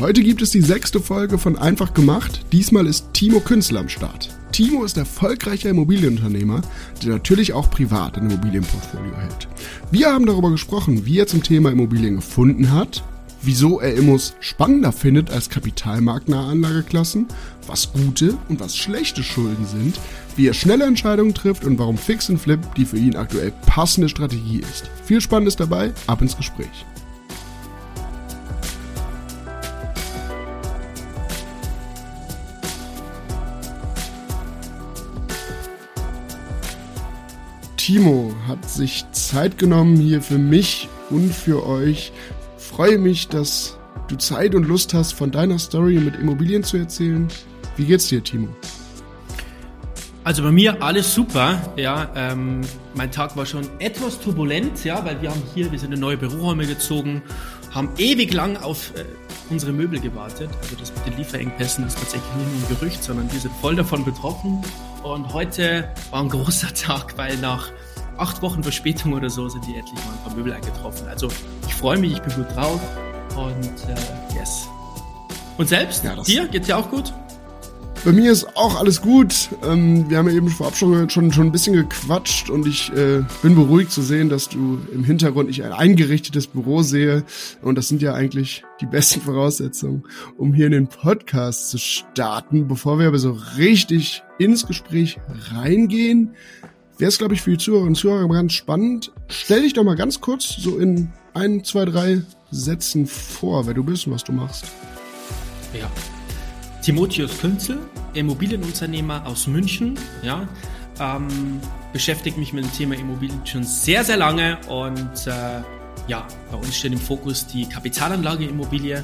Heute gibt es die sechste Folge von Einfach gemacht. Diesmal ist Timo Künstler am Start. Timo ist erfolgreicher Immobilienunternehmer, der natürlich auch privat ein Immobilienportfolio hält. Wir haben darüber gesprochen, wie er zum Thema Immobilien gefunden hat, wieso er Immos spannender findet als kapitalmarktnahe Anlageklassen, was gute und was schlechte Schulden sind, wie er schnelle Entscheidungen trifft und warum Fix and Flip die für ihn aktuell passende Strategie ist. Viel Spannendes dabei, ab ins Gespräch. Timo hat sich Zeit genommen hier für mich und für euch. Freue mich, dass du Zeit und Lust hast, von deiner Story mit Immobilien zu erzählen. Wie geht's dir, Timo? Also bei mir alles super. Ja, ähm, mein Tag war schon etwas turbulent, ja, weil wir haben hier, wir sind in neue Büroräume gezogen, haben ewig lang auf äh, unsere Möbel gewartet. Also das mit den Lieferengpässen ist tatsächlich nicht nur ein Gerücht, sondern wir sind voll davon betroffen. Und heute war ein großer Tag, weil nach acht Wochen Verspätung oder so sind die endlich mal ein paar Möbel eingetroffen. Also ich freue mich, ich bin gut drauf und äh, yes. Und selbst? Ja, Dir? Geht's dir auch gut? Bei mir ist auch alles gut. Ähm, wir haben ja eben vorab schon, schon, schon ein bisschen gequatscht und ich äh, bin beruhigt zu sehen, dass du im Hintergrund ich ein eingerichtetes Büro sehe. Und das sind ja eigentlich die besten Voraussetzungen, um hier in den Podcast zu starten. Bevor wir aber so richtig ins Gespräch reingehen, wäre es, glaube ich, für die Zuhörerinnen und Zuhörer ganz spannend. Stell dich doch mal ganz kurz so in ein, zwei, drei Sätzen vor, wer du bist und was du machst. Ja, Timotheus Künzel, Immobilienunternehmer aus München, ja, ähm, beschäftigt mich mit dem Thema Immobilien schon sehr, sehr lange und äh, ja, bei uns steht im Fokus die Kapitalanlage Immobilie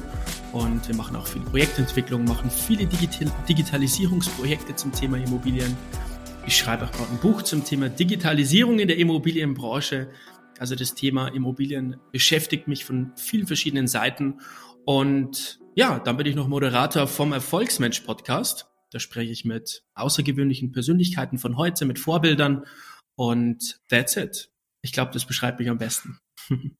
und wir machen auch viele Projektentwicklung, machen viele Digital Digitalisierungsprojekte zum Thema Immobilien. Ich schreibe auch gerade ein Buch zum Thema Digitalisierung in der Immobilienbranche. Also das Thema Immobilien beschäftigt mich von vielen verschiedenen Seiten und ja, dann bin ich noch Moderator vom Erfolgsmensch Podcast. Da spreche ich mit außergewöhnlichen Persönlichkeiten von heute, mit Vorbildern und that's it. Ich glaube, das beschreibt mich am besten.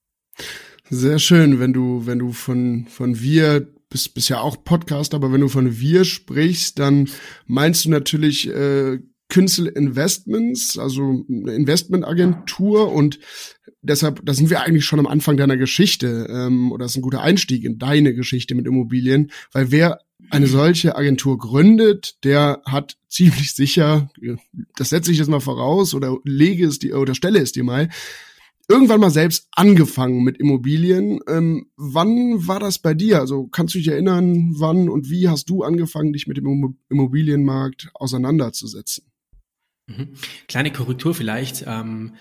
Sehr schön, wenn du, wenn du von, von wir, bist, bist ja auch Podcast, aber wenn du von wir sprichst, dann meinst du natürlich äh, Künstler Investments, also eine Investmentagentur und deshalb, da sind wir eigentlich schon am Anfang deiner Geschichte ähm, oder ist ein guter Einstieg in deine Geschichte mit Immobilien, weil wer eine solche Agentur gründet, der hat ziemlich sicher, das setze ich jetzt mal voraus oder lege es dir oder stelle es dir mal, irgendwann mal selbst angefangen mit Immobilien. Ähm, wann war das bei dir? Also kannst du dich erinnern, wann und wie hast du angefangen, dich mit dem Immobilienmarkt auseinanderzusetzen? Mhm. Kleine Korrektur vielleicht. Ähm,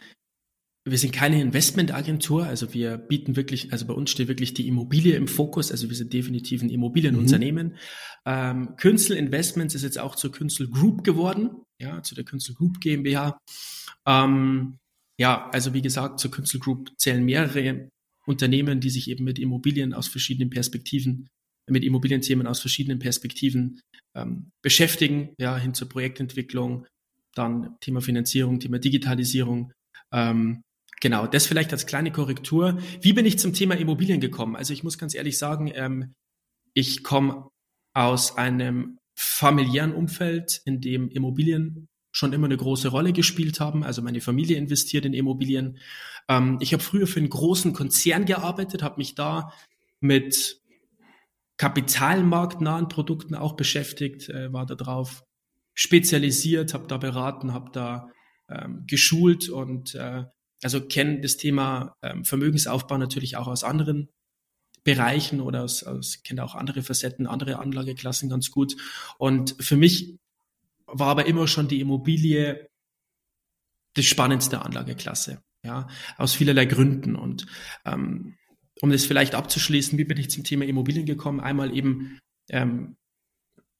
wir sind keine Investmentagentur, also wir bieten wirklich, also bei uns steht wirklich die Immobilie im Fokus, also wir sind definitiv ein Immobilienunternehmen. Mhm. Ähm, Künstler Investments ist jetzt auch zur Künstler Group geworden, ja, zu der Künstler Group GmbH. Ähm, ja, also wie gesagt, zur Künstler Group zählen mehrere Unternehmen, die sich eben mit Immobilien aus verschiedenen Perspektiven, mit Immobilienthemen aus verschiedenen Perspektiven ähm, beschäftigen, ja, hin zur Projektentwicklung, dann Thema Finanzierung, Thema Digitalisierung. Ähm, genau, das vielleicht als kleine Korrektur. Wie bin ich zum Thema Immobilien gekommen? Also ich muss ganz ehrlich sagen, ähm, ich komme aus einem familiären Umfeld, in dem Immobilien schon immer eine große Rolle gespielt haben. Also meine Familie investiert in Immobilien. Ähm, ich habe früher für einen großen Konzern gearbeitet, habe mich da mit kapitalmarktnahen Produkten auch beschäftigt, äh, war da drauf spezialisiert, habe da beraten, habe da ähm, geschult und äh, also kenne das Thema ähm, Vermögensaufbau natürlich auch aus anderen Bereichen oder aus, aus kenne auch andere Facetten, andere Anlageklassen ganz gut. Und für mich war aber immer schon die Immobilie die spannendste Anlageklasse, ja, aus vielerlei Gründen. Und ähm, um das vielleicht abzuschließen, wie bin ich zum Thema Immobilien gekommen? Einmal eben ähm,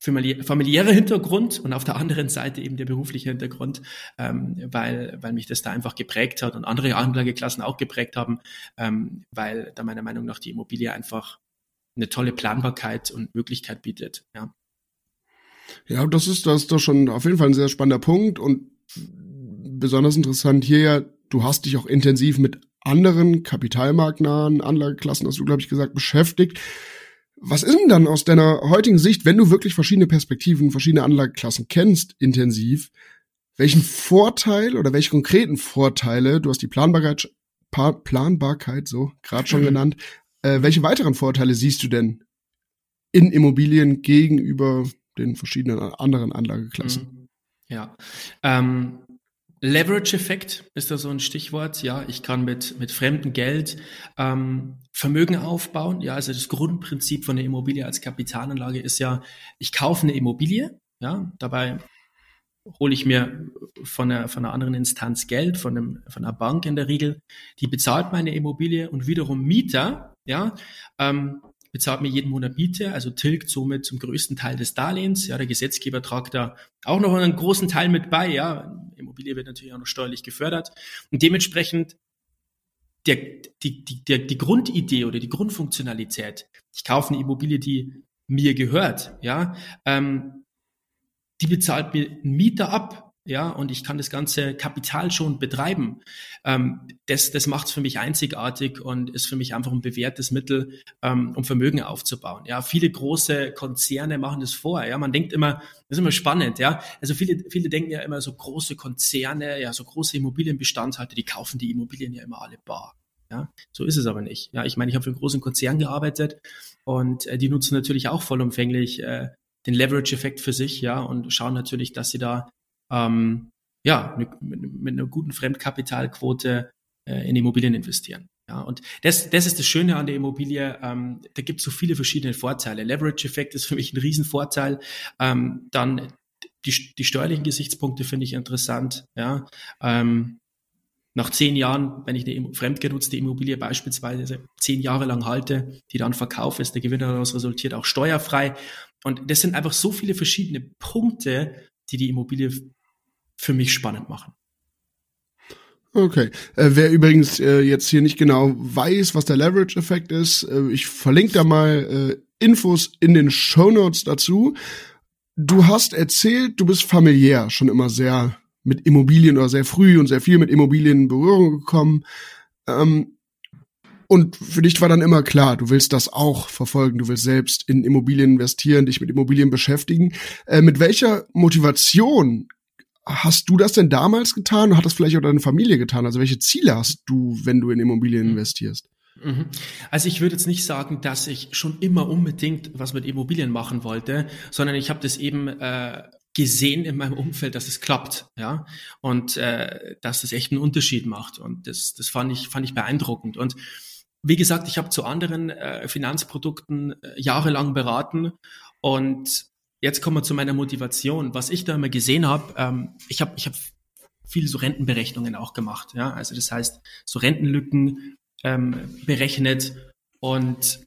familiärer Hintergrund und auf der anderen Seite eben der berufliche Hintergrund, ähm, weil, weil mich das da einfach geprägt hat und andere Anlageklassen auch geprägt haben, ähm, weil da meiner Meinung nach die Immobilie einfach eine tolle Planbarkeit und Möglichkeit bietet. Ja, ja das ist das ist doch schon auf jeden Fall ein sehr spannender Punkt und besonders interessant hier ja, du hast dich auch intensiv mit anderen kapitalmarktnahen Anlageklassen, hast du glaube ich gesagt, beschäftigt Was ist denn dann aus deiner heutigen Sicht, wenn du wirklich verschiedene Perspektiven, verschiedene Anlageklassen kennst, intensiv, welchen Vorteil oder welche konkreten Vorteile, du hast die Planbarkeit, Planbarkeit so gerade schon genannt, äh, welche weiteren Vorteile siehst du denn in Immobilien gegenüber den verschiedenen anderen Anlageklassen? Mhm. Ja, ähm, Leverage-Effekt ist da so ein Stichwort. Ja, ich kann mit, mit fremdem Geld ähm, Vermögen aufbauen. Ja, also das Grundprinzip von der Immobilie als Kapitalanlage ist ja, ich kaufe eine Immobilie. Ja, dabei hole ich mir von einer, von einer anderen Instanz Geld, von, einem, von einer Bank in der Regel. Die bezahlt meine Immobilie und wiederum Mieter, ja, ähm, bezahlt mir jeden Monat Miete, also tilgt somit zum größten Teil des Darlehens. Ja, der Gesetzgeber tragt da auch noch einen großen Teil mit bei. Ja, Immobilie wird natürlich auch noch steuerlich gefördert. Und dementsprechend der, die, die, der, die Grundidee oder die Grundfunktionalität, ich kaufe eine Immobilie, die mir gehört, ja, ähm, die bezahlt mir einen Mieter ab, ja, und ich kann das ganze Kapital schon betreiben. Ähm, das das macht es für mich einzigartig und ist für mich einfach ein bewährtes Mittel, ähm, um Vermögen aufzubauen. Ja, viele große Konzerne machen das vor. Ja, man denkt immer, das ist immer spannend. Ja, also viele viele denken ja immer so große Konzerne, ja, so große Immobilienbestandshalter, die kaufen die Immobilien ja immer alle bar. Ja, so ist es aber nicht. Ja, ich meine, ich habe für einen großen Konzern gearbeitet und äh, die nutzen natürlich auch vollumfänglich äh, den Leverage-Effekt für sich, ja, und schauen natürlich, dass sie da ähm, ja, mit, mit einer guten Fremdkapitalquote äh, in Immobilien investieren. Ja, und das, das ist das Schöne an der Immobilie. Ähm, da gibt es so viele verschiedene Vorteile. Leverage-Effekt ist für mich ein Riesenvorteil. Ähm, dann die, die steuerlichen Gesichtspunkte finde ich interessant. Ja, ähm, nach zehn Jahren, wenn ich eine fremdgenutzte Immobilie beispielsweise zehn Jahre lang halte, die dann verkaufe, ist der Gewinn daraus resultiert auch steuerfrei. Und das sind einfach so viele verschiedene Punkte, die die Immobilie für mich spannend machen. Okay. Äh, wer übrigens äh, jetzt hier nicht genau weiß, was der Leverage-Effekt ist, äh, ich verlinke da mal äh, Infos in den Show Notes dazu. Du hast erzählt, du bist familiär schon immer sehr mit Immobilien oder sehr früh und sehr viel mit Immobilien in Berührung gekommen. Ähm, und für dich war dann immer klar, du willst das auch verfolgen, du willst selbst in Immobilien investieren, dich mit Immobilien beschäftigen. Äh, mit welcher Motivation hast du das denn damals getan und hat das vielleicht auch deine Familie getan? Also welche Ziele hast du, wenn du in Immobilien mhm. investierst? Mhm. Also ich würde jetzt nicht sagen, dass ich schon immer unbedingt was mit Immobilien machen wollte, sondern ich habe das eben äh, gesehen in meinem Umfeld, dass es klappt, ja, und äh, dass es echt einen Unterschied macht. Und das, das fand ich fand ich beeindruckend. Und wie gesagt, ich habe zu anderen äh, Finanzprodukten äh, jahrelang beraten und jetzt kommen wir zu meiner Motivation. Was ich da immer gesehen habe, ähm, ich habe ich hab viele so Rentenberechnungen auch gemacht. Ja? Also das heißt, so Rentenlücken ähm, berechnet und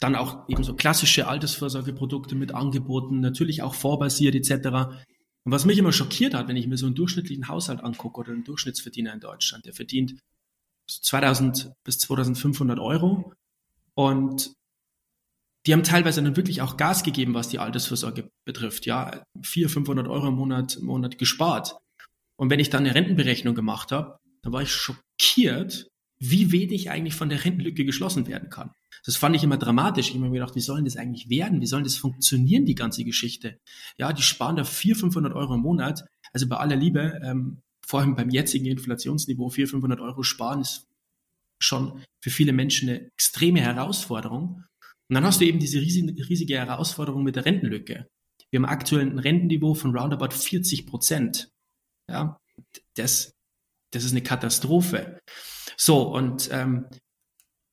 dann auch eben so klassische Altersvorsorgeprodukte mit Angeboten, natürlich auch vorbasiert etc. Und was mich immer schockiert hat, wenn ich mir so einen durchschnittlichen Haushalt angucke oder einen Durchschnittsverdiener in Deutschland, der verdient 2000 bis 2500 Euro. Und die haben teilweise dann wirklich auch Gas gegeben, was die Altersvorsorge betrifft. Ja, 400, 500 Euro im Monat, im Monat gespart. Und wenn ich dann eine Rentenberechnung gemacht habe, dann war ich schockiert, wie wenig eigentlich von der Rentenlücke geschlossen werden kann. Das fand ich immer dramatisch. Ich habe mir gedacht, wie soll das eigentlich werden? Wie soll das funktionieren, die ganze Geschichte? Ja, die sparen da 400, 500 Euro im Monat. Also bei aller Liebe, ähm, vor allem beim jetzigen Inflationsniveau 400, 500 Euro sparen, ist schon für viele Menschen eine extreme Herausforderung. Und dann hast du eben diese riesige, riesige Herausforderung mit der Rentenlücke. Wir haben aktuell ein Rentenniveau von roundabout 40 Prozent. Ja, das, das ist eine Katastrophe. So, und ähm,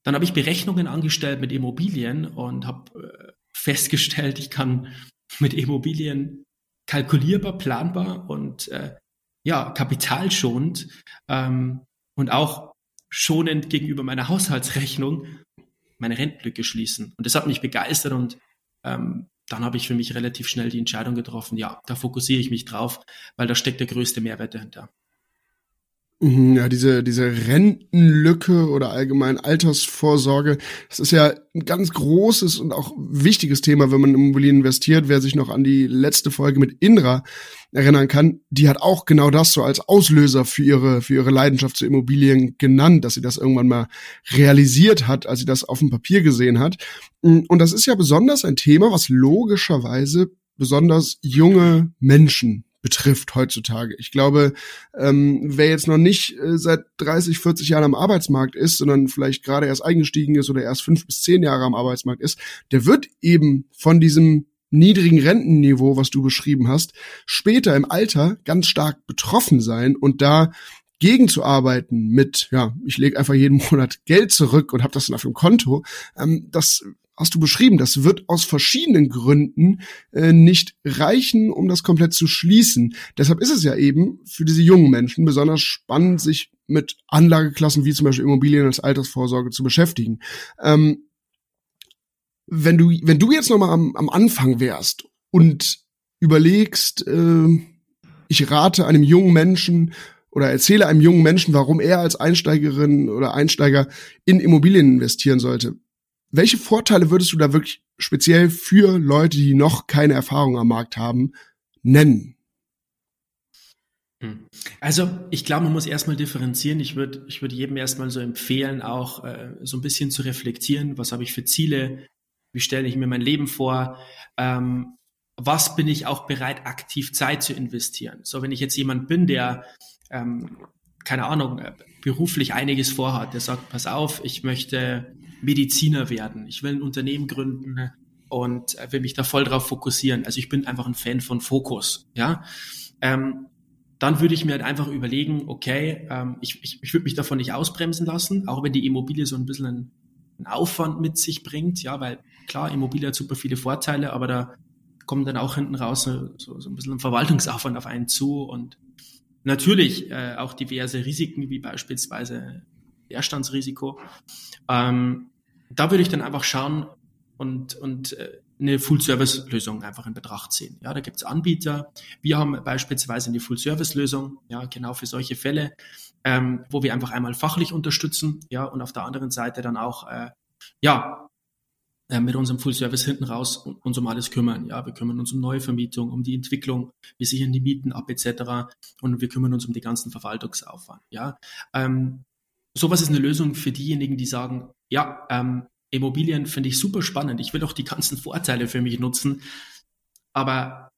dann habe ich Berechnungen angestellt mit Immobilien und habe äh, festgestellt, ich kann mit Immobilien kalkulierbar, planbar und äh, ja, kapitalschonend ähm, und auch schonend gegenüber meiner Haushaltsrechnung meine Rentenlücke schließen. Und das hat mich begeistert und ähm, dann habe ich für mich relativ schnell die Entscheidung getroffen, ja, da fokussiere ich mich drauf, weil da steckt der größte Mehrwert dahinter. Mhm, ja, diese, diese Rentenlücke oder allgemein Altersvorsorge, das ist ja ein ganz großes und auch wichtiges Thema, wenn man in Immobilien investiert. Wer sich noch an die letzte Folge mit Indra erinnern kann, die hat auch genau das so als Auslöser für ihre, für ihre Leidenschaft zu Immobilien genannt, dass sie das irgendwann mal realisiert hat, als sie das auf dem Papier gesehen hat. Und das ist ja besonders ein Thema, was logischerweise besonders junge Menschen betrifft heutzutage. Ich glaube, ähm, wer jetzt noch nicht äh, seit 30, 40 Jahren am Arbeitsmarkt ist, sondern vielleicht gerade erst eingestiegen ist oder erst fünf bis zehn Jahre am Arbeitsmarkt ist, der wird eben von diesem niedrigen Rentenniveau, was du beschrieben hast, später im Alter ganz stark betroffen sein und da gegenzuarbeiten mit, ja, ich lege einfach jeden Monat Geld zurück und habe das dann auf dem Konto, ähm, das hast du beschrieben, das wird aus verschiedenen Gründen äh, nicht reichen, um das komplett zu schließen. Deshalb ist es ja eben für diese jungen Menschen besonders spannend, sich mit Anlageklassen wie zum Beispiel Immobilien als Altersvorsorge zu beschäftigen. Ähm, wenn du, wenn du jetzt nochmal am, am Anfang wärst und überlegst, äh, ich rate einem jungen Menschen oder erzähle einem jungen Menschen, warum er als Einsteigerin oder Einsteiger in Immobilien investieren sollte welche Vorteile würdest du da wirklich speziell für Leute, die noch keine Erfahrung am Markt haben, nennen? Hm. Also ich glaube, man muss erstmal differenzieren. Ich würde ich würde jedem erstmal so empfehlen, auch äh, so ein bisschen zu reflektieren, was habe ich für Ziele, wie stelle ich mir mein Leben vor, ähm, was bin ich auch bereit, aktiv Zeit zu investieren. So, wenn ich jetzt jemand bin, der, ähm, keine Ahnung, äh, beruflich einiges vorhat, der sagt, pass auf, ich möchte Mediziner werden. Ich will ein Unternehmen gründen und will mich da voll drauf fokussieren. Also ich bin einfach ein Fan von Fokus, ja. Ähm, dann würde ich mir halt einfach überlegen, okay, ähm, ich, ich, ich würde mich davon nicht ausbremsen lassen, auch wenn die Immobilie so ein bisschen einen, einen Aufwand mit sich bringt, ja, weil klar, Immobilie hat super viele Vorteile, aber da kommt dann auch hinten raus so, so ein bisschen ein Verwaltungsaufwand auf einen zu und natürlich äh, auch diverse Risiken, wie beispielsweise Leerstandsrisiko. Ähm, da würde ich dann einfach schauen und, und äh, eine Full-Service-Lösung einfach in Betracht ziehen. Ja, da gibt es Anbieter. Wir haben beispielsweise eine Full-Service-Lösung, ja, genau für solche Fälle, ähm, wo wir einfach einmal fachlich unterstützen, ja, und auf der anderen Seite dann auch, äh, ja, äh, mit unserem Full-Service hinten raus uns um alles kümmern. Ja, wir kümmern uns um Neuvermietung, um die Entwicklung, wir sichern die Mieten ab etc. Und wir kümmern uns um den ganzen Verwaltungsaufwand. Ja, ähm, sowas ist eine Lösung für diejenigen, die sagen, ja, ähm, Immobilien finde ich super spannend. Ich will auch die ganzen Vorteile für mich nutzen. Aber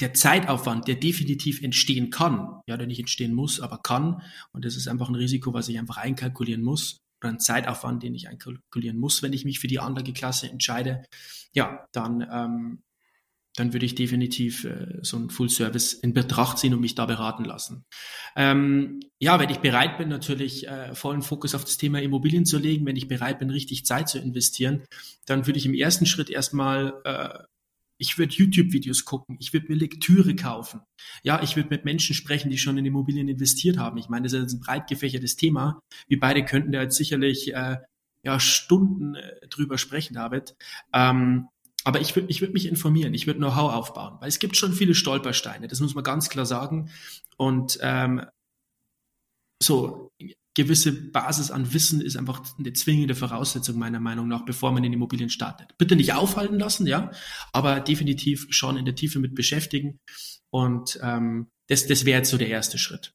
der Zeitaufwand, der definitiv entstehen kann, ja, der nicht entstehen muss, aber kann, und das ist einfach ein Risiko, was ich einfach einkalkulieren muss, oder ein Zeitaufwand, den ich einkalkulieren muss, wenn ich mich für die Anlageklasse entscheide, ja, dann ähm, dann würde ich definitiv äh, so ein Full Service in Betracht ziehen und mich da beraten lassen. Ähm, ja, wenn ich bereit bin, natürlich äh, vollen Fokus auf das Thema Immobilien zu legen, wenn ich bereit bin, richtig Zeit zu investieren, dann würde ich im ersten Schritt erstmal, äh, ich würde YouTube-Videos gucken, ich würde mir Lektüre kaufen. Ja, ich würde mit Menschen sprechen, die schon in Immobilien investiert haben. Ich meine, das ist ein breit gefächertes Thema. Wir beide könnten da jetzt sicherlich äh, ja Stunden äh, drüber sprechen, David. Ähm, aber ich würde ich würd mich informieren, ich würde Know-how aufbauen, weil es gibt schon viele Stolpersteine, das muss man ganz klar sagen. Und ähm, so gewisse Basis an Wissen ist einfach eine zwingende Voraussetzung meiner Meinung nach, bevor man in Immobilien startet. Bitte nicht aufhalten lassen, ja, aber definitiv schon in der Tiefe mit beschäftigen. Und ähm, das, das wäre jetzt so der erste Schritt.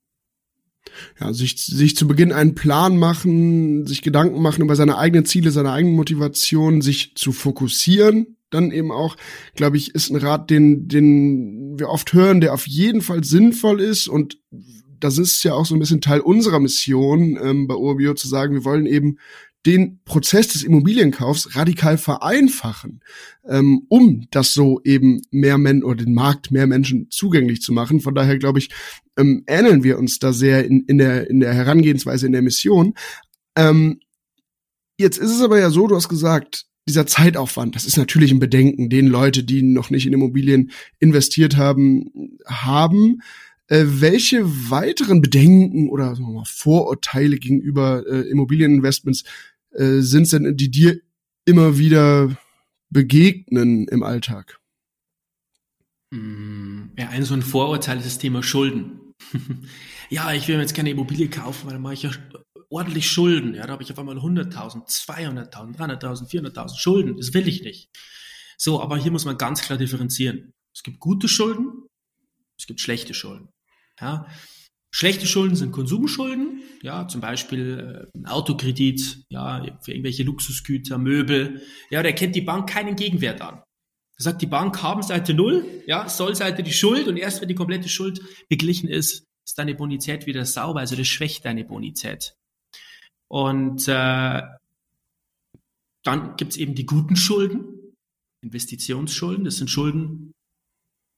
Ja, sich, sich zu Beginn einen Plan machen, sich Gedanken machen über seine eigenen Ziele, seine eigenen Motivationen, sich zu fokussieren, dann eben auch, glaube ich, ist ein Rat, den, den wir oft hören, der auf jeden Fall sinnvoll ist und das ist ja auch so ein bisschen Teil unserer Mission ähm, bei Urbio zu sagen, wir wollen eben den Prozess des Immobilienkaufs radikal vereinfachen, ähm, um das so eben mehr Menschen oder den Markt mehr Menschen zugänglich zu machen. Von daher glaube ich, ähm, ähneln wir uns da sehr in, in, der, in der Herangehensweise, in der Mission. Ähm, jetzt ist es aber ja so, du hast gesagt, dieser Zeitaufwand, das ist natürlich ein Bedenken, den Leute, die noch nicht in Immobilien investiert haben, haben. Äh, welche weiteren Bedenken oder mal, Vorurteile gegenüber äh, Immobilieninvestments äh, sind denn, die dir immer wieder begegnen im Alltag? Mm, ja, ein so ein Vorurteil ist das Thema Schulden. ja, ich will mir jetzt keine Immobilie kaufen, weil dann mache ich ja ordentlich Schulden. Ja, da habe ich auf einmal 100.000, 200.000, 300.000, 400.000 Schulden. Das will ich nicht. So, aber hier muss man ganz klar differenzieren. Es gibt gute Schulden, es gibt schlechte Schulden. Ja, Schlechte Schulden sind Konsumschulden, ja, zum Beispiel äh, ein Autokredit, ja, für irgendwelche Luxusgüter, Möbel. Ja, da kennt die Bank keinen Gegenwert an. Da sagt die Bank Habenseite null, ja, Sollseite die Schuld und erst wenn die komplette Schuld beglichen ist, ist deine Bonität wieder sauber, also das schwächt deine Bonität. Und äh, dann gibt's eben die guten Schulden, Investitionsschulden, das sind Schulden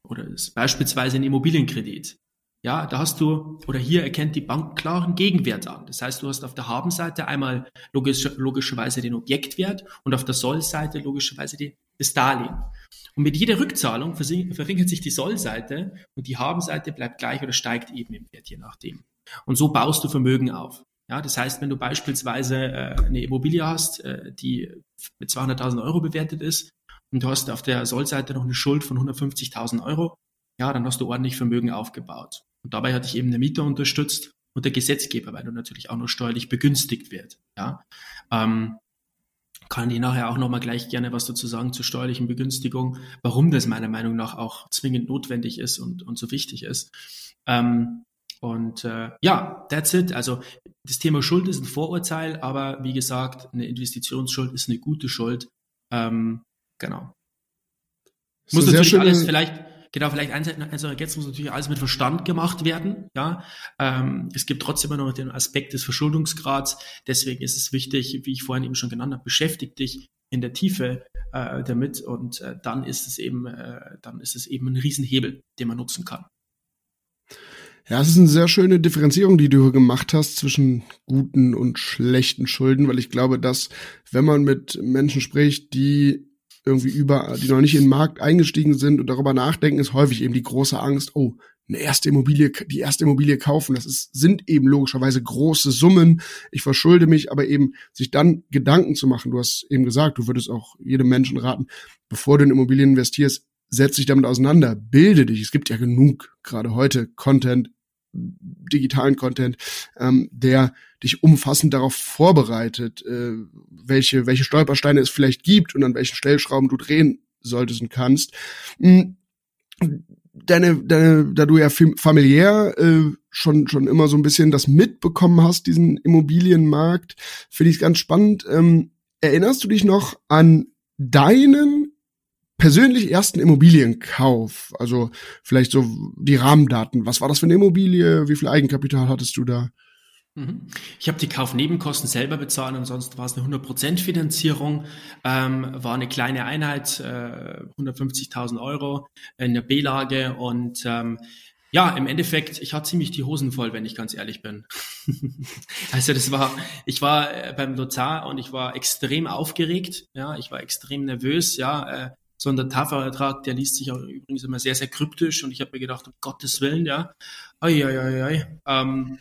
oder ist beispielsweise ein Immobilienkredit. Ja, da hast du, oder hier erkennt die Bank klaren Gegenwert an. Das heißt, du hast auf der Habenseite einmal logisch, logischerweise den Objektwert und auf der Sollseite logischerweise die, das Darlehen. Und mit jeder Rückzahlung verringert sich die Sollseite und die Habenseite bleibt gleich oder steigt eben im Wert, je nachdem. Und so baust du Vermögen auf. Ja, das heißt, wenn du beispielsweise äh, eine Immobilie hast, äh, die mit 200.000 Euro bewertet ist und du hast auf der Sollseite noch eine Schuld von 150.000 Euro, ja, dann hast du ordentlich Vermögen aufgebaut. Und dabei hat dich eben der Mieter unterstützt und der Gesetzgeber, weil du natürlich auch noch steuerlich begünstigt wird. Ja, ähm, kann ich nachher auch nochmal gleich gerne was dazu sagen zur steuerlichen Begünstigung, warum das meiner Meinung nach auch zwingend notwendig ist und, und so wichtig ist. Ähm, und äh, ja, that's it. Also das Thema Schuld ist ein Vorurteil, aber wie gesagt, eine Investitionsschuld ist eine gute Schuld. Ähm, genau. Muss natürlich alles vielleicht Genau, vielleicht eins, eins jetzt muss natürlich alles mit Verstand gemacht werden. Ja, ähm, es gibt trotzdem immer noch den Aspekt des Verschuldungsgrads. Deswegen ist es wichtig, wie ich vorhin eben schon genannt habe, beschäftigt dich in der Tiefe äh, damit und äh, dann ist es eben, äh, dann ist es eben ein Riesenhebel, den man nutzen kann. Ja, es ist eine sehr schöne Differenzierung, die du gemacht hast zwischen guten und schlechten Schulden, weil ich glaube, dass wenn man mit Menschen spricht, die irgendwie über, die noch nicht in den Markt eingestiegen sind und darüber nachdenken, ist häufig eben die große Angst, oh, eine erste Immobilie, die erste Immobilie kaufen, das ist, sind eben logischerweise große Summen. Ich verschulde mich, aber eben sich dann Gedanken zu machen. Du hast eben gesagt, du würdest auch jedem Menschen raten, bevor du in Immobilien investierst, setz dich damit auseinander, bilde dich. Es gibt ja genug, gerade heute, Content, digitalen Content, ähm, der dich umfassend darauf vorbereitet, äh, welche, welche Stolpersteine es vielleicht gibt und an welchen Stellschrauben du drehen solltest und kannst. Hm, deine, deine, da du ja familiär äh, schon schon immer so ein bisschen das mitbekommen hast, diesen Immobilienmarkt, finde ich es ganz spannend. Ähm, erinnerst du dich noch an deinen persönlich ersten Immobilienkauf? Also vielleicht so die Rahmendaten. Was war das für eine Immobilie? Wie viel Eigenkapital hattest du da? Mhm. Ich habe die Kaufnebenkosten selber bezahlt, ansonsten war es eine 100% Finanzierung, ähm, war eine kleine Einheit, äh, 150.000 Euro in der B-Lage und ähm, ja, im Endeffekt, ich hatte ziemlich die Hosen voll, wenn ich ganz ehrlich bin. also das war, ich war äh, beim Notar und ich war extrem aufgeregt, ja, ich war extrem nervös, ja, äh, so ein Tafelertrag, der liest sich auch übrigens immer sehr, sehr kryptisch und ich habe mir gedacht, um Gottes Willen, ja, ai, ai, ai, ai. Ähm,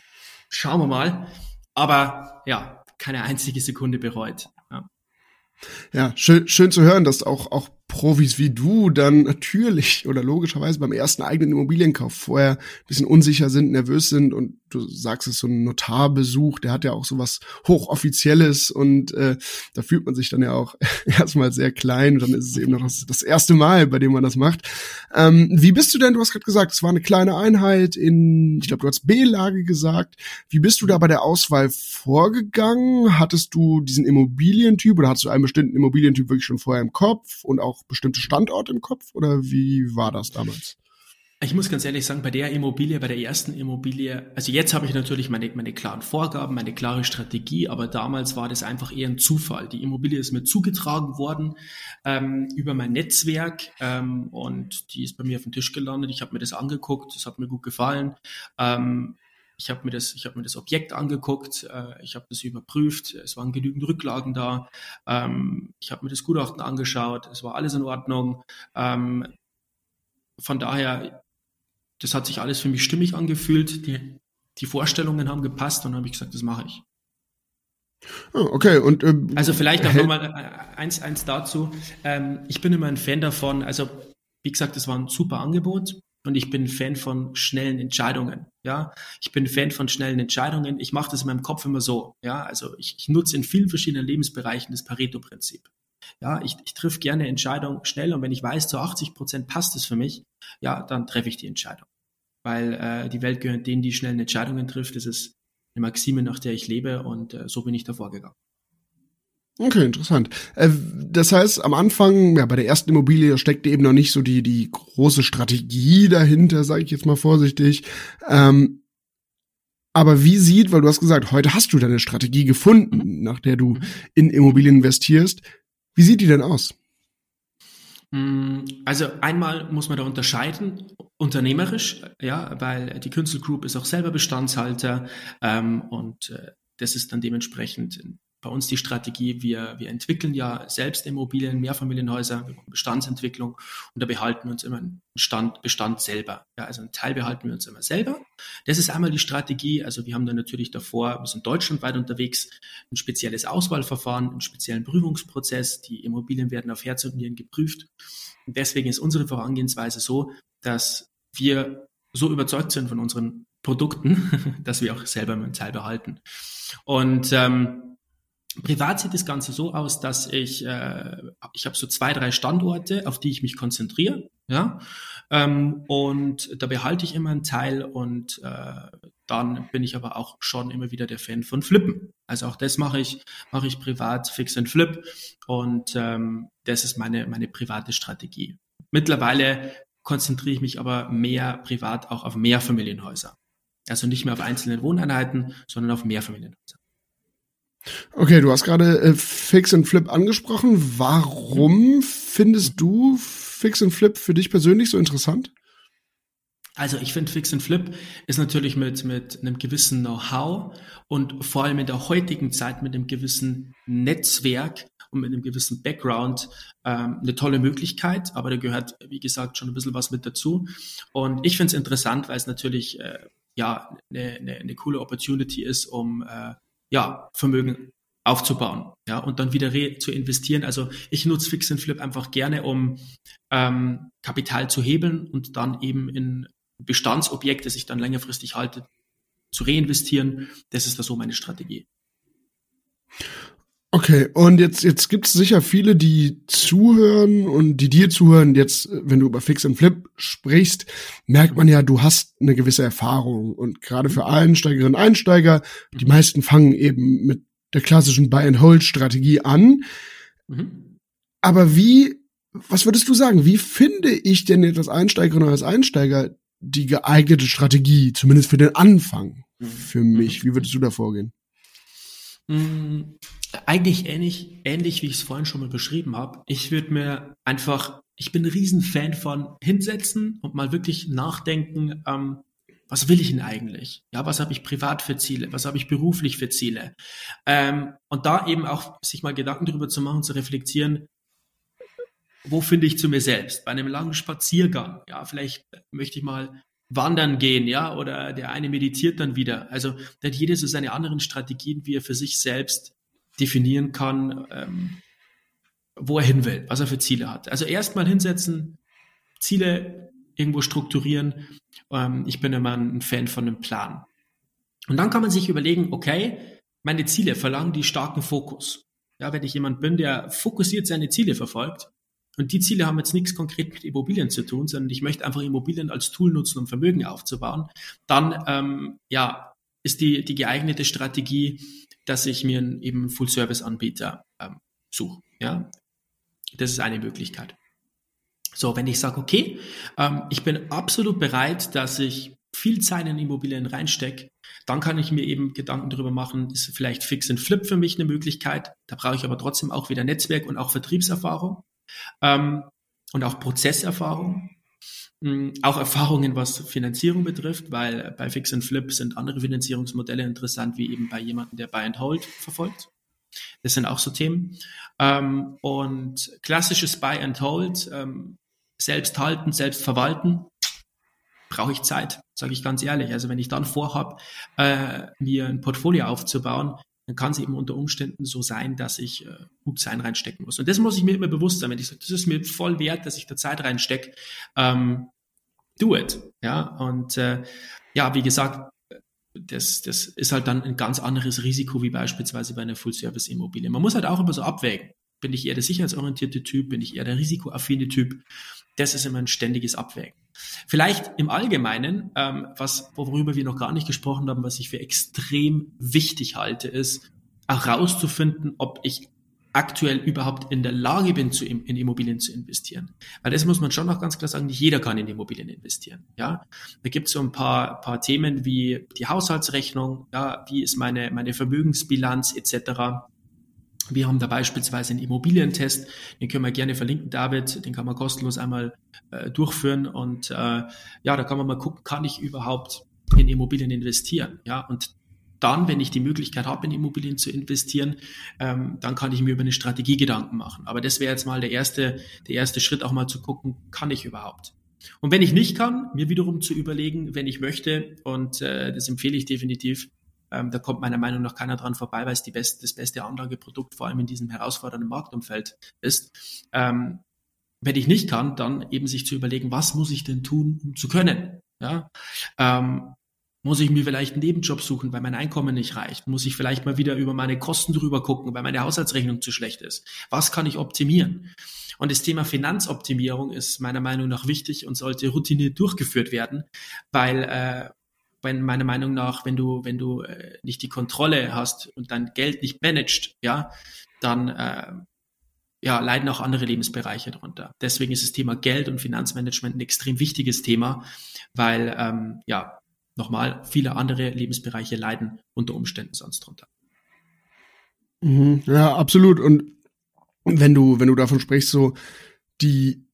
schauen wir mal. Aber ja, keine einzige Sekunde bereut. Ja. Ja, schön, schön zu hören, dass auch, auch Profis wie du dann natürlich oder logischerweise beim ersten eigenen Immobilienkauf vorher ein bisschen unsicher sind, nervös sind und du sagst es so ein Notarbesuch, der hat ja auch so was hochoffizielles und äh, da fühlt man sich dann ja auch erstmal sehr klein und dann ist es eben noch das, das erste Mal, bei dem man das macht. Ähm, wie bist du denn, du hast gerade gesagt, es war eine kleine Einheit in, ich glaube, du hast B-Lage gesagt. Wie bist du da bei der Auswahl vorgegangen? Hattest du diesen Immobilientyp oder hattest du einen bestimmten Immobilientyp wirklich schon vorher im Kopf und auch bestimmte Standorte im Kopf oder wie war das damals? Ich muss ganz ehrlich sagen, bei der Immobilie, bei der ersten Immobilie, also jetzt habe ich natürlich meine, meine klaren Vorgaben, meine klare Strategie, aber damals war das einfach eher ein Zufall. Die Immobilie ist mir zugetragen worden ähm, über mein Netzwerk ähm, und die ist bei mir auf den Tisch gelandet. Ich habe mir das angeguckt, das hat mir gut gefallen. Ähm, ich habe mir das, mir das Objekt angeguckt, äh, ich habe das überprüft, es waren genügend Rücklagen da, ähm, ich habe mir das Gutachten angeschaut, es war alles in Ordnung. Ähm, von daher das hat sich alles für mich stimmig angefühlt. Die, die Vorstellungen haben gepasst und dann habe ich gesagt, das mache ich. Oh, okay, und ähm, also vielleicht auch nochmal äh, eins, eins dazu. Ähm, ich bin immer ein Fan davon, also wie gesagt, es war ein super Angebot. und ich bin Fan von schnellen Entscheidungen. Ja, ich bin Fan von schnellen Entscheidungen. Ich mache das in meinem Kopf immer so. Ja, also ich, ich nutze in vielen verschiedenen Lebensbereichen das Pareto-Prinzip. Ja, ich, ich triff gerne Entscheidungen schnell und wenn ich weiß, zu 80 Prozent passt es für mich, ja, dann treffe ich die Entscheidung. Weil äh, die Welt gehört denen, die schnellen Entscheidungen trifft. Das ist eine Maxime, nach der ich lebe und äh, so bin ich davor gegangen. Okay, interessant. Äh, das heißt, am Anfang, ja, bei der ersten Immobilie steckte eben noch nicht so die, die große Strategie dahinter, sage ich jetzt mal vorsichtig. Ähm, aber wie sieht, weil du hast gesagt, heute hast du deine Strategie gefunden, nach der du in Immobilien investierst. Wie sieht die denn aus? Mm, also einmal muss man da unterscheiden, unternehmerisch, ja, weil die Künstler Group ist auch selber Bestandshalter ähm, und äh, das ist dann dementsprechend bei uns die Strategie, wir, wir entwickeln ja selbst Immobilien, Mehrfamilienhäuser, Bestandsentwicklung und da behalten wir uns immer einen Stand, Bestand selber. Ja, also einen Teil behalten wir uns immer selber. Das ist einmal die Strategie. Also wir haben dann natürlich davor, wir sind deutschlandweit unterwegs, ein spezielles Auswahlverfahren, einen speziellen Prüfungsprozess. Die Immobilien werden auf Herz und Nieren geprüft. Und deswegen ist unsere Vorangehensweise so, dass wir so überzeugt sind von unseren Produkten, dass wir auch selber einen Teil behalten. Und ähm, Privat sieht das Ganze so aus, dass ich, äh, ich habe so zwei, drei Standorte, auf die ich mich konzentriere, ja, ähm, und da behalte ich immer einen Teil und äh, dann bin ich aber auch schon immer wieder der Fan von Flippen. Also auch das mache ich, mache ich privat, fix and flip und ähm, das ist meine, meine private Strategie. Mittlerweile konzentriere ich mich aber mehr privat auch auf Mehrfamilienhäuser. Also nicht mehr auf einzelne Wohneinheiten, sondern auf Mehrfamilienhäuser. Okay, du hast gerade äh, Fix and Flip angesprochen. Warum findest du Fix and Flip für dich persönlich so interessant? Also ich finde Fix and Flip ist natürlich mit, mit einem gewissen Know-how und vor allem in der heutigen Zeit mit einem gewissen Netzwerk und mit einem gewissen Background ähm, eine tolle Möglichkeit, aber da gehört, wie gesagt, schon ein bisschen was mit dazu. Und ich finde es interessant, weil es natürlich äh, ja eine, eine, eine coole Opportunity ist, um äh, ja, Vermögen aufzubauen, ja, und dann wieder zu investieren. Also ich nutze Fix and Flip einfach gerne, um ähm, Kapital zu hebeln und dann eben in Bestandsobjekte, sich dann längerfristig halte, zu reinvestieren. Das ist da so meine Strategie. Okay, und jetzt, jetzt gibt es sicher viele, die zuhören und die dir zuhören. Jetzt, wenn du über Fix and Flip sprichst, merkt man ja, du hast eine gewisse Erfahrung. Und gerade für Einsteigerinnen und Einsteiger, die meisten fangen eben mit der klassischen Buy-and-Hold-Strategie an. Mhm. Aber wie, was würdest du sagen, wie finde ich denn jetzt als Einsteigerin oder als Einsteiger die geeignete Strategie, zumindest für den Anfang mhm. für mich? Wie würdest du da vorgehen? Mhm eigentlich ähnlich, ähnlich wie ich es vorhin schon mal beschrieben habe. Ich würde mir einfach, ich bin ein Riesenfan von hinsetzen und mal wirklich nachdenken, ähm, was will ich denn eigentlich? Ja, was habe ich privat für Ziele? Was habe ich beruflich für Ziele? Ähm, und da eben auch sich mal Gedanken darüber zu machen, zu reflektieren, wo finde ich zu mir selbst? Bei einem langen Spaziergang, ja, vielleicht möchte ich mal wandern gehen, ja, oder der eine meditiert dann wieder. Also, da hat jeder so seine anderen Strategien, wie er für sich selbst definieren kann, ähm, wo er hin will, was er für Ziele hat. Also erstmal hinsetzen, Ziele irgendwo strukturieren. Ähm, ich bin immer ein Fan von einem Plan. Und dann kann man sich überlegen, okay, meine Ziele verlangen die starken Fokus. Ja, wenn ich jemand bin, der fokussiert seine Ziele verfolgt, und die Ziele haben jetzt nichts konkret mit Immobilien zu tun, sondern ich möchte einfach Immobilien als Tool nutzen, um Vermögen aufzubauen, dann ähm, ja, ist die, die geeignete Strategie, dass ich mir eben einen Full-Service-Anbieter ähm, suche. Ja, das ist eine Möglichkeit. So, wenn ich sage, okay, ähm, ich bin absolut bereit, dass ich viel Zeit in Immobilien reinstecke, dann kann ich mir eben Gedanken darüber machen, ist vielleicht Fix and Flip für mich eine Möglichkeit. Da brauche ich aber trotzdem auch wieder Netzwerk und auch Vertriebserfahrung ähm, und auch Prozesserfahrung. Hm, auch Erfahrungen, was Finanzierung betrifft, weil bei Fix and Flip sind andere Finanzierungsmodelle interessant, wie eben bei jemandem, der Buy and Hold verfolgt. Das sind auch so Themen. Ähm, und klassisches Buy and Hold, ähm, selbst halten, selbst verwalten, brauche ich Zeit, sage ich ganz ehrlich. Also wenn ich dann vorhabe, äh, mir ein Portfolio aufzubauen, dann kann es eben unter Umständen so sein, dass ich äh, gut sein reinstecken muss. Und das muss ich mir immer bewusst sein, wenn ich sage, das ist mir voll wert, dass ich da Zeit reinstecke, ähm, do it. Ja, und äh, ja, wie gesagt, das, das ist halt dann ein ganz anderes Risiko wie beispielsweise bei einer Full-Service-Immobilie. Man muss halt auch immer so abwägen. Bin ich eher der sicherheitsorientierte Typ? Bin ich eher der risikoaffine Typ? Das ist immer ein ständiges Abwägen. Vielleicht im Allgemeinen, ähm, was, worüber wir noch gar nicht gesprochen haben, was ich für extrem wichtig halte, ist herauszufinden, ob ich aktuell überhaupt in der Lage bin, zu, in Immobilien zu investieren. Weil das muss man schon noch ganz klar sagen, nicht jeder kann in Immobilien investieren. Ja, da gibt es so ein paar, paar Themen wie die Haushaltsrechnung, ja, wie ist meine, meine Vermögensbilanz etc. Wir haben da beispielsweise einen Immobilientest, den können wir gerne verlinken, David, den kann man kostenlos einmal äh, durchführen und äh, ja, da kann man mal gucken, kann ich überhaupt in Immobilien investieren? Ja, und dann, wenn ich die Möglichkeit habe, in Immobilien zu investieren, ähm, dann kann ich mir über eine Strategie Gedanken machen. Aber das wäre jetzt mal der erste, der erste Schritt, auch mal zu gucken, kann ich überhaupt? Und wenn ich nicht kann, mir wiederum zu überlegen, wenn ich möchte, und äh, das empfehle ich definitiv, ähm, da kommt meiner Meinung nach keiner dran vorbei, weil es die best, das beste Anlageprodukt vor allem in diesem herausfordernden Marktumfeld ist. Ähm, wenn ich nicht kann, dann eben sich zu überlegen, was muss ich denn tun, um zu können? Ja, ähm, muss ich mir vielleicht einen Nebenjob suchen, weil mein Einkommen nicht reicht? Muss ich vielleicht mal wieder über meine Kosten drüber gucken, weil meine Haushaltsrechnung zu schlecht ist? Was kann ich optimieren? Und das Thema Finanzoptimierung ist meiner Meinung nach wichtig und sollte routiniert durchgeführt werden, weil äh, wenn meiner Meinung nach, wenn du wenn du äh, nicht die Kontrolle hast und dein Geld nicht managst, ja, dann äh, ja, leiden auch andere Lebensbereiche darunter. Deswegen ist das Thema Geld und Finanzmanagement ein extrem wichtiges Thema, weil ähm, ja nochmal, viele andere Lebensbereiche leiden unter Umständen sonst drunter. Mhm, ja, absolut. Und wenn du, wenn du davon sprichst, so die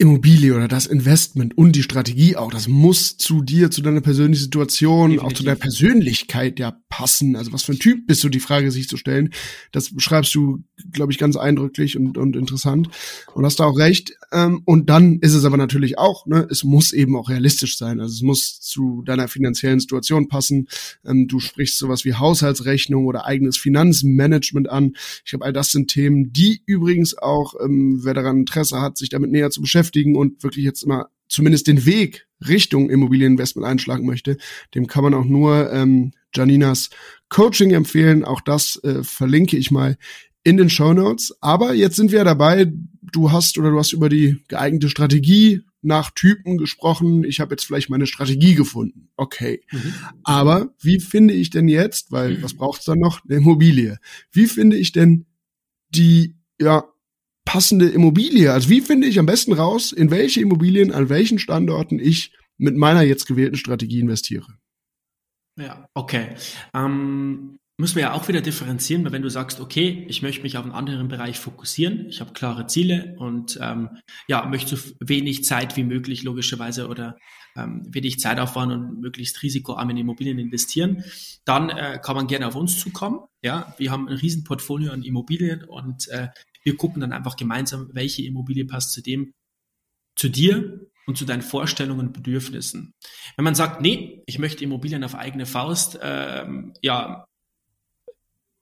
Immobilie oder das Investment und die Strategie auch, das muss zu dir, zu deiner persönlichen Situation, Definitiv. auch zu deiner Persönlichkeit ja passen. Also was für ein Typ bist du, die Frage sich zu stellen. Das beschreibst du, glaube ich, ganz eindrücklich und, und interessant. Und hast da auch recht. Ähm, und dann ist es aber natürlich auch, ne, es muss eben auch realistisch sein. Also es muss zu deiner finanziellen Situation passen. Ähm, du sprichst sowas wie Haushaltsrechnung oder eigenes Finanzmanagement an. Ich glaube, all das sind Themen, die übrigens auch, ähm, wer daran Interesse hat, sich damit näher zu beschäftigen, und wirklich jetzt immer zumindest den Weg Richtung Immobilieninvestment einschlagen möchte, dem kann man auch nur ähm, Janinas Coaching empfehlen. Auch das äh, verlinke ich mal in den Show Notes. Aber jetzt sind wir dabei. Du hast oder du hast über die geeignete Strategie nach Typen gesprochen. Ich habe jetzt vielleicht meine Strategie gefunden. Okay. Mhm. Aber wie finde ich denn jetzt, weil was braucht's dann noch? Eine Immobilie. Wie finde ich denn die ja passende Immobilie. Also wie finde ich am besten raus, in welche Immobilien, an welchen Standorten ich mit meiner jetzt gewählten Strategie investiere? Ja, okay. Ähm, müssen wir ja auch wieder differenzieren, weil wenn du sagst, okay, ich möchte mich auf einen anderen Bereich fokussieren, ich habe klare Ziele und ähm, ja, möchte so wenig Zeit wie möglich logischerweise oder ähm, wenig Zeit auffahren und möglichst risikoarm in Immobilien investieren, dann äh, kann man gerne auf uns zukommen. Ja, wir haben ein Riesenportfolio an Immobilien und äh, wir gucken dann einfach gemeinsam, welche Immobilie passt zu dem, zu dir und zu deinen Vorstellungen und Bedürfnissen. Wenn man sagt, nee, ich möchte Immobilien auf eigene Faust, ähm, ja,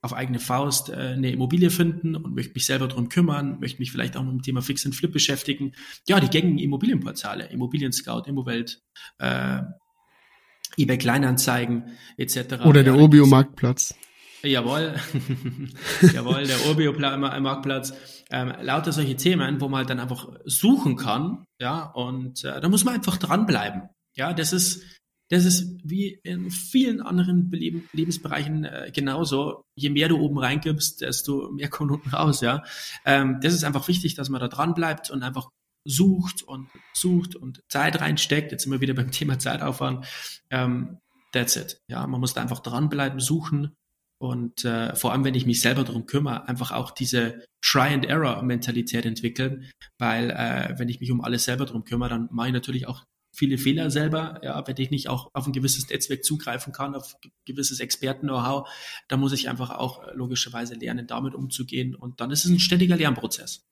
auf eigene Faust äh, eine Immobilie finden und möchte mich selber drum kümmern, möchte mich vielleicht auch mit dem Thema Fix and Flip beschäftigen. Ja, die gängigen Immobilienportale, Immobilien Scout, Immowelt, äh, eBay Kleinanzeigen etc. Oder der Urbio Marktplatz. Jawohl, jawohl, der Urbio-Marktplatz. Ähm, lauter solche Themen, wo man halt dann einfach suchen kann, ja, und äh, da muss man einfach dranbleiben. Ja, das ist, das ist wie in vielen anderen Leben, Lebensbereichen äh, genauso. Je mehr du oben reingibst, desto mehr kommt unten raus, ja. Ähm, das ist einfach wichtig, dass man da dranbleibt und einfach sucht und sucht und Zeit reinsteckt. Jetzt sind wir wieder beim Thema Zeitaufwand. Ähm, that's it. Ja, man muss da einfach dranbleiben, suchen und äh, vor allem, wenn ich mich selber darum kümmere, einfach auch diese Try-and-Error-Mentalität entwickeln, weil äh, wenn ich mich um alles selber darum kümmere, dann mache ich natürlich auch viele Fehler selber, ja, wenn ich nicht auch auf ein gewisses Netzwerk zugreifen kann, auf gewisses Experten-Know-how, da muss ich einfach auch logischerweise lernen, damit umzugehen und dann ist es ein ständiger Lernprozess.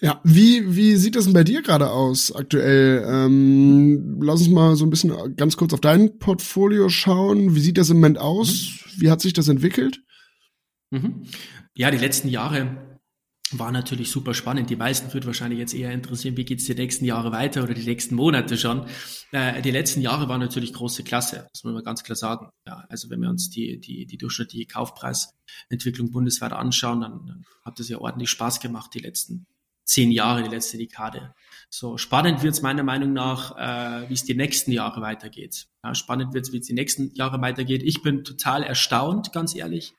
Ja, wie, wie sieht das denn bei dir gerade aus aktuell? Ähm, lass uns mal so ein bisschen ganz kurz auf dein Portfolio schauen. Wie sieht das im Moment aus? Mhm. Wie hat sich das entwickelt? Mhm. Ja, die letzten Jahre war natürlich super spannend. Die meisten wird wahrscheinlich jetzt eher interessieren, wie geht's die nächsten Jahre weiter oder die nächsten Monate schon. Äh, die letzten Jahre waren natürlich große Klasse, das muss man ganz klar sagen. Ja, also wenn wir uns die, die, die durchschnittliche Kaufpreisentwicklung bundesweit anschauen, dann, dann hat das ja ordentlich Spaß gemacht, die letzten zehn Jahre, die letzte Dekade. So spannend wird es meiner Meinung nach, äh, wie es die nächsten Jahre weitergeht. Ja, spannend wird es, wie es die nächsten Jahre weitergeht. Ich bin total erstaunt, ganz ehrlich,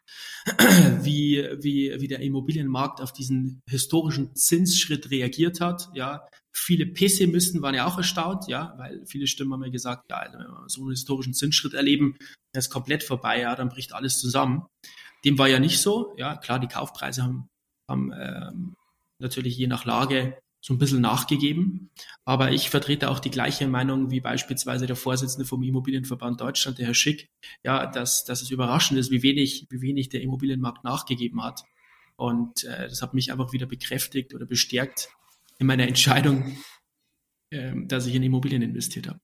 wie, wie, wie der Immobilienmarkt auf diesen historischen Zinsschritt reagiert hat. Ja, viele Pessimisten waren ja auch erstaunt, ja, weil viele Stimmen haben ja gesagt, ja, also wenn wir so einen historischen Zinsschritt erleben, der ist komplett vorbei, ja, dann bricht alles zusammen. Dem war ja nicht so. Ja, klar, die Kaufpreise haben, haben ähm, natürlich je nach Lage so ein bisschen nachgegeben. Aber ich vertrete auch die gleiche Meinung wie beispielsweise der Vorsitzende vom Immobilienverband Deutschland, der Herr Schick, ja, dass, dass es überraschend ist, wie wenig, wie wenig der Immobilienmarkt nachgegeben hat. Und äh, das hat mich einfach wieder bekräftigt oder bestärkt in meiner Entscheidung, äh, dass ich in Immobilien investiert habe.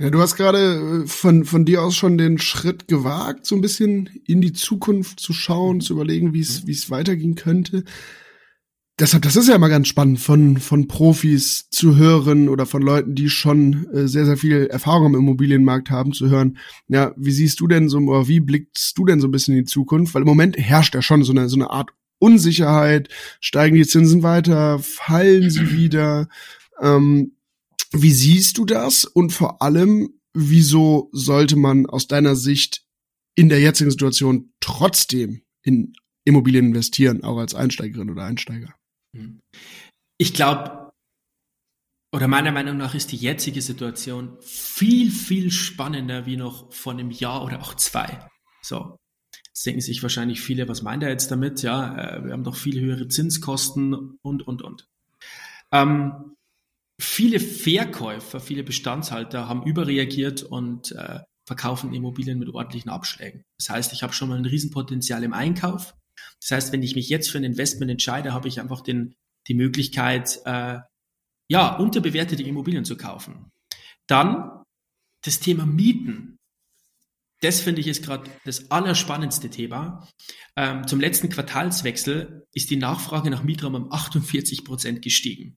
Ja. Du hast gerade äh, von, von dir aus schon den Schritt gewagt, so ein bisschen in die Zukunft zu schauen, zu überlegen, wie es, wie es weitergehen könnte deshalb, das ist ja immer ganz spannend, von, von Profis zu hören oder von Leuten, die schon äh, sehr, sehr viel Erfahrung im Immobilienmarkt haben, zu hören, ja, wie siehst du denn so, oder wie blickst du denn so ein bisschen in die Zukunft? Weil im Moment herrscht ja schon so eine, so eine Art Unsicherheit. Steigen die Zinsen weiter? Fallen sie wieder? Ähm, wie siehst du das? Und vor allem, wieso sollte man aus deiner Sicht in der jetzigen Situation trotzdem in Immobilien investieren, auch als Einsteigerin oder Einsteiger? Ich glaube, oder meiner Meinung nach ist die jetzige Situation viel, viel spannender wie noch vor einem Jahr oder auch zwei. So. Jetzt denken sich wahrscheinlich viele, was meint er jetzt damit? Ja, äh, wir haben doch viel höhere Zinskosten und, und, und. Ähm, viele Verkäufer, viele Bestandshalter haben überreagiert und äh, verkaufen Immobilien mit ordentlichen Abschlägen. Das heißt, ich habe schon mal ein Riesenpotenzial im Einkauf. Das heißt, wenn ich mich jetzt für ein Investment entscheide, habe ich einfach den, die Möglichkeit, äh, ja, unterbewertete Immobilien zu kaufen. Dann das Thema Mieten. Das finde ich ist gerade das allerspannendste Thema. Ähm, zum letzten Quartalswechsel ist die Nachfrage nach Mietraum um 48 Prozent gestiegen.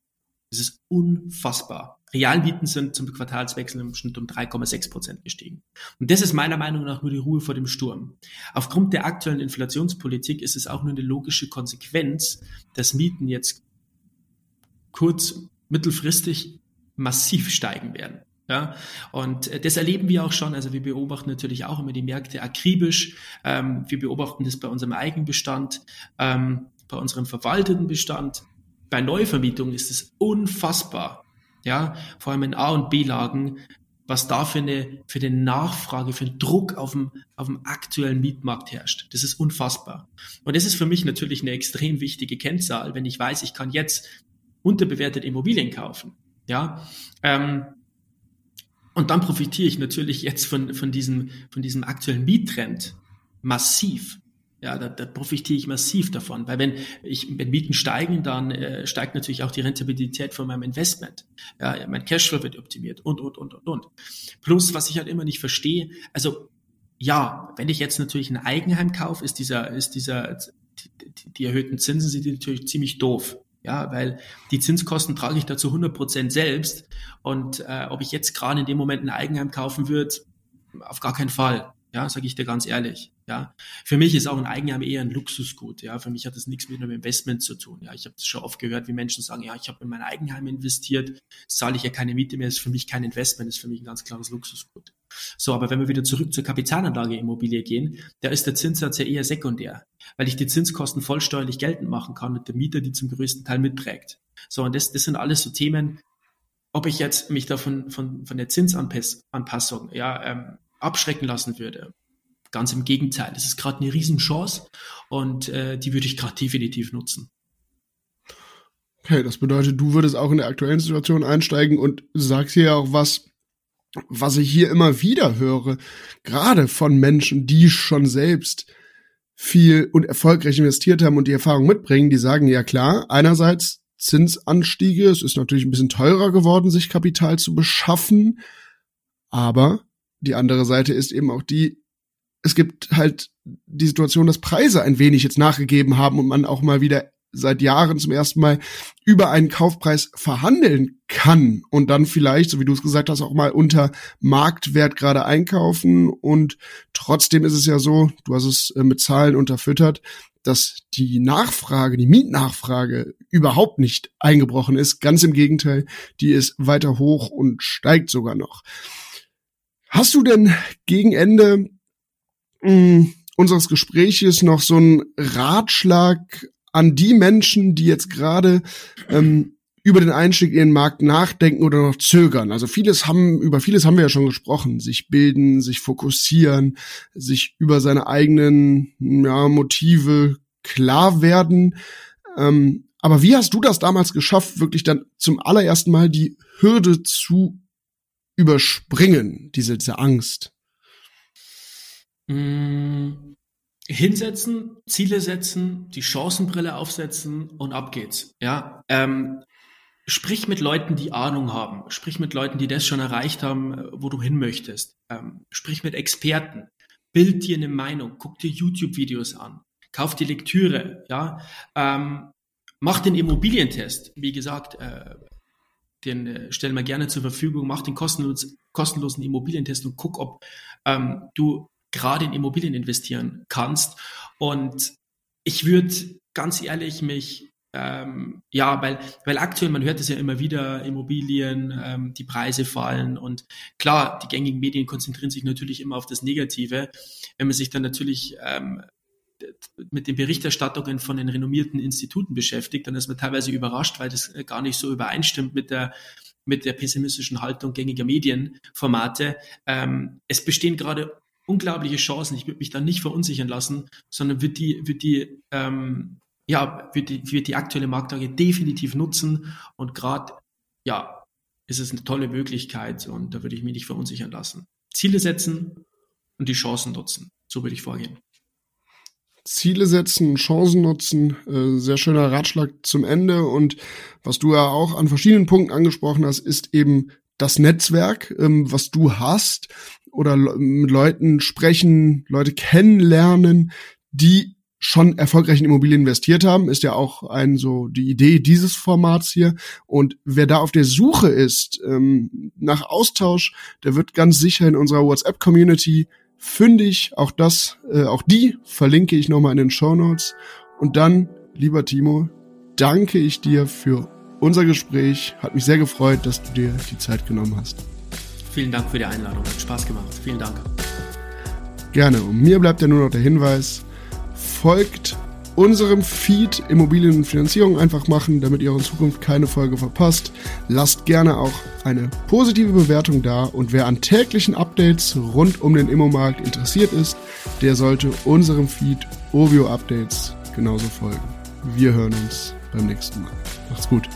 Das ist unfassbar. Realmieten sind zum Quartalswechsel im Schnitt um 3,6 Prozent gestiegen. Und das ist meiner Meinung nach nur die Ruhe vor dem Sturm. Aufgrund der aktuellen Inflationspolitik ist es auch nur eine logische Konsequenz, dass Mieten jetzt kurz, mittelfristig massiv steigen werden. Ja, und äh, das erleben wir auch schon. Also wir beobachten natürlich auch immer die Märkte akribisch. Ähm, wir beobachten das bei unserem Eigenbestand, ähm, bei unserem verwalteten Bestand. Bei Neuvermietung ist es unfassbar, ja, vor allem in A- und B-Lagen, was da für eine, für eine Nachfrage, für einen Druck auf dem, auf dem aktuellen Mietmarkt herrscht. Das ist unfassbar. Und das ist für mich natürlich eine extrem wichtige Kennzahl, wenn ich weiß, ich kann jetzt unterbewertet Immobilien kaufen. Ja, ähm, und dann profitiere ich natürlich jetzt von, von diesem, von diesem aktuellen Miettrend massiv. Ja, da, da profitiere ich massiv davon, weil wenn ich wenn Mieten steigen, dann äh, steigt natürlich auch die Rentabilität von meinem Investment. Ja, mein Cashflow wird optimiert und und und und und. Plus, was ich halt immer nicht verstehe, also ja, wenn ich jetzt natürlich ein Eigenheim kaufe, ist dieser ist dieser die, die erhöhten Zinsen sind natürlich ziemlich doof. Ja, weil die Zinskosten trage ich dazu 100 Prozent selbst. Und äh, ob ich jetzt gerade in dem Moment ein Eigenheim kaufen würde, auf gar keinen Fall. Ja, sage ich dir ganz ehrlich. Ja, für mich ist auch ein Eigenheim eher ein Luxusgut. Ja, für mich hat das nichts mit einem Investment zu tun. Ja, ich habe das schon oft gehört, wie Menschen sagen, ja, ich habe in mein Eigenheim investiert, zahle ich ja keine Miete mehr, ist für mich kein Investment, ist für mich ein ganz klares Luxusgut. So, aber wenn wir wieder zurück zur Kapitalanlage Immobilie gehen, da ist der Zinssatz ja eher sekundär, weil ich die Zinskosten vollsteuerlich geltend machen kann mit der Mieter, die zum größten Teil mitträgt. So, und das, das sind alles so Themen, ob ich jetzt mich davon von, von der Zinsanpassung ja, ähm, abschrecken lassen würde. Ganz im Gegenteil, es ist gerade eine Riesenchance und äh, die würde ich gerade definitiv nutzen. Okay, das bedeutet, du würdest auch in der aktuellen Situation einsteigen und sagst hier auch was, was ich hier immer wieder höre, gerade von Menschen, die schon selbst viel und erfolgreich investiert haben und die Erfahrung mitbringen, die sagen, ja klar, einerseits Zinsanstiege, es ist natürlich ein bisschen teurer geworden, sich Kapital zu beschaffen, aber die andere Seite ist eben auch die, es gibt halt die Situation, dass Preise ein wenig jetzt nachgegeben haben und man auch mal wieder seit Jahren zum ersten Mal über einen Kaufpreis verhandeln kann und dann vielleicht, so wie du es gesagt hast, auch mal unter Marktwert gerade einkaufen. Und trotzdem ist es ja so, du hast es äh, mit Zahlen unterfüttert, dass die Nachfrage, die Mietnachfrage überhaupt nicht eingebrochen ist. Ganz im Gegenteil, die ist weiter hoch und steigt sogar noch. Hast du denn gegen Ende mh, hm, unseres Gespräches noch so einen Ratschlag an die Menschen, die jetzt gerade ähm, über den Einstieg in den Markt nachdenken oder noch zögern. Also vieles haben, über vieles haben wir ja schon gesprochen. Sich bilden, sich fokussieren, sich über seine eigenen ja, Motive klar werden. Ähm, aber wie hast du das damals geschafft, wirklich dann zum allerersten Mal die Hürde zu überspringen, diese, diese Angst? Mm, hinsetzen, Ziele setzen, die Chancenbrille aufsetzen und ab geht's. Ja, ähm, sprich mit Leuten, die Ahnung haben. Sprich mit Leuten, die das schon erreicht haben, wo du hin möchtest. Ähm, sprich mit Experten. Bild dir eine Meinung. Guck dir YouTube-Videos an. Kauf die Lektüre. Ja, ähm, mach den Immobilientest. Wie gesagt, äh, den äh, stellen wir gerne zur Verfügung. Mach den kostenlos, kostenlosen Immobilientest und guck, ob ähm, du gerade in Immobilien investieren kannst. Und ich würde ganz ehrlich mich ähm, ja, weil, weil aktuell, man hört es ja immer wieder, Immobilien, ähm, die Preise fallen und klar, die gängigen Medien konzentrieren sich natürlich immer auf das Negative. Wenn man sich dann natürlich ähm, mit den Berichterstattungen von den renommierten Instituten beschäftigt, dann ist man teilweise überrascht, weil das gar nicht so übereinstimmt mit der mit der pessimistischen Haltung gängiger Medienformate. Ähm, es bestehen gerade unglaubliche Chancen. Ich würde mich da nicht verunsichern lassen, sondern wird die, wird die, ähm, ja, wird die, wird die aktuelle Marktlage definitiv nutzen und gerade, ja, ist es eine tolle Möglichkeit und da würde ich mich nicht verunsichern lassen. Ziele setzen und die Chancen nutzen. So würde ich vorgehen. Ziele setzen, Chancen nutzen, äh, sehr schöner Ratschlag zum Ende. Und was du ja auch an verschiedenen Punkten angesprochen hast, ist eben das Netzwerk, ähm, was du hast oder mit Leuten sprechen, Leute kennenlernen, die schon erfolgreich in Immobilien investiert haben, ist ja auch ein so die Idee dieses Formats hier. Und wer da auf der Suche ist ähm, nach Austausch, der wird ganz sicher in unserer WhatsApp-Community fündig. Auch das, äh, auch die verlinke ich nochmal in den Show Notes. Und dann, lieber Timo, danke ich dir für unser Gespräch. Hat mich sehr gefreut, dass du dir die Zeit genommen hast. Vielen Dank für die Einladung. Hat Spaß gemacht. Vielen Dank. Gerne. Und mir bleibt ja nur noch der Hinweis, folgt unserem Feed Immobilien und Finanzierung einfach machen, damit ihr in Zukunft keine Folge verpasst. Lasst gerne auch eine positive Bewertung da und wer an täglichen Updates rund um den Immomarkt interessiert ist, der sollte unserem Feed Ovio Updates genauso folgen. Wir hören uns beim nächsten Mal. Macht's gut.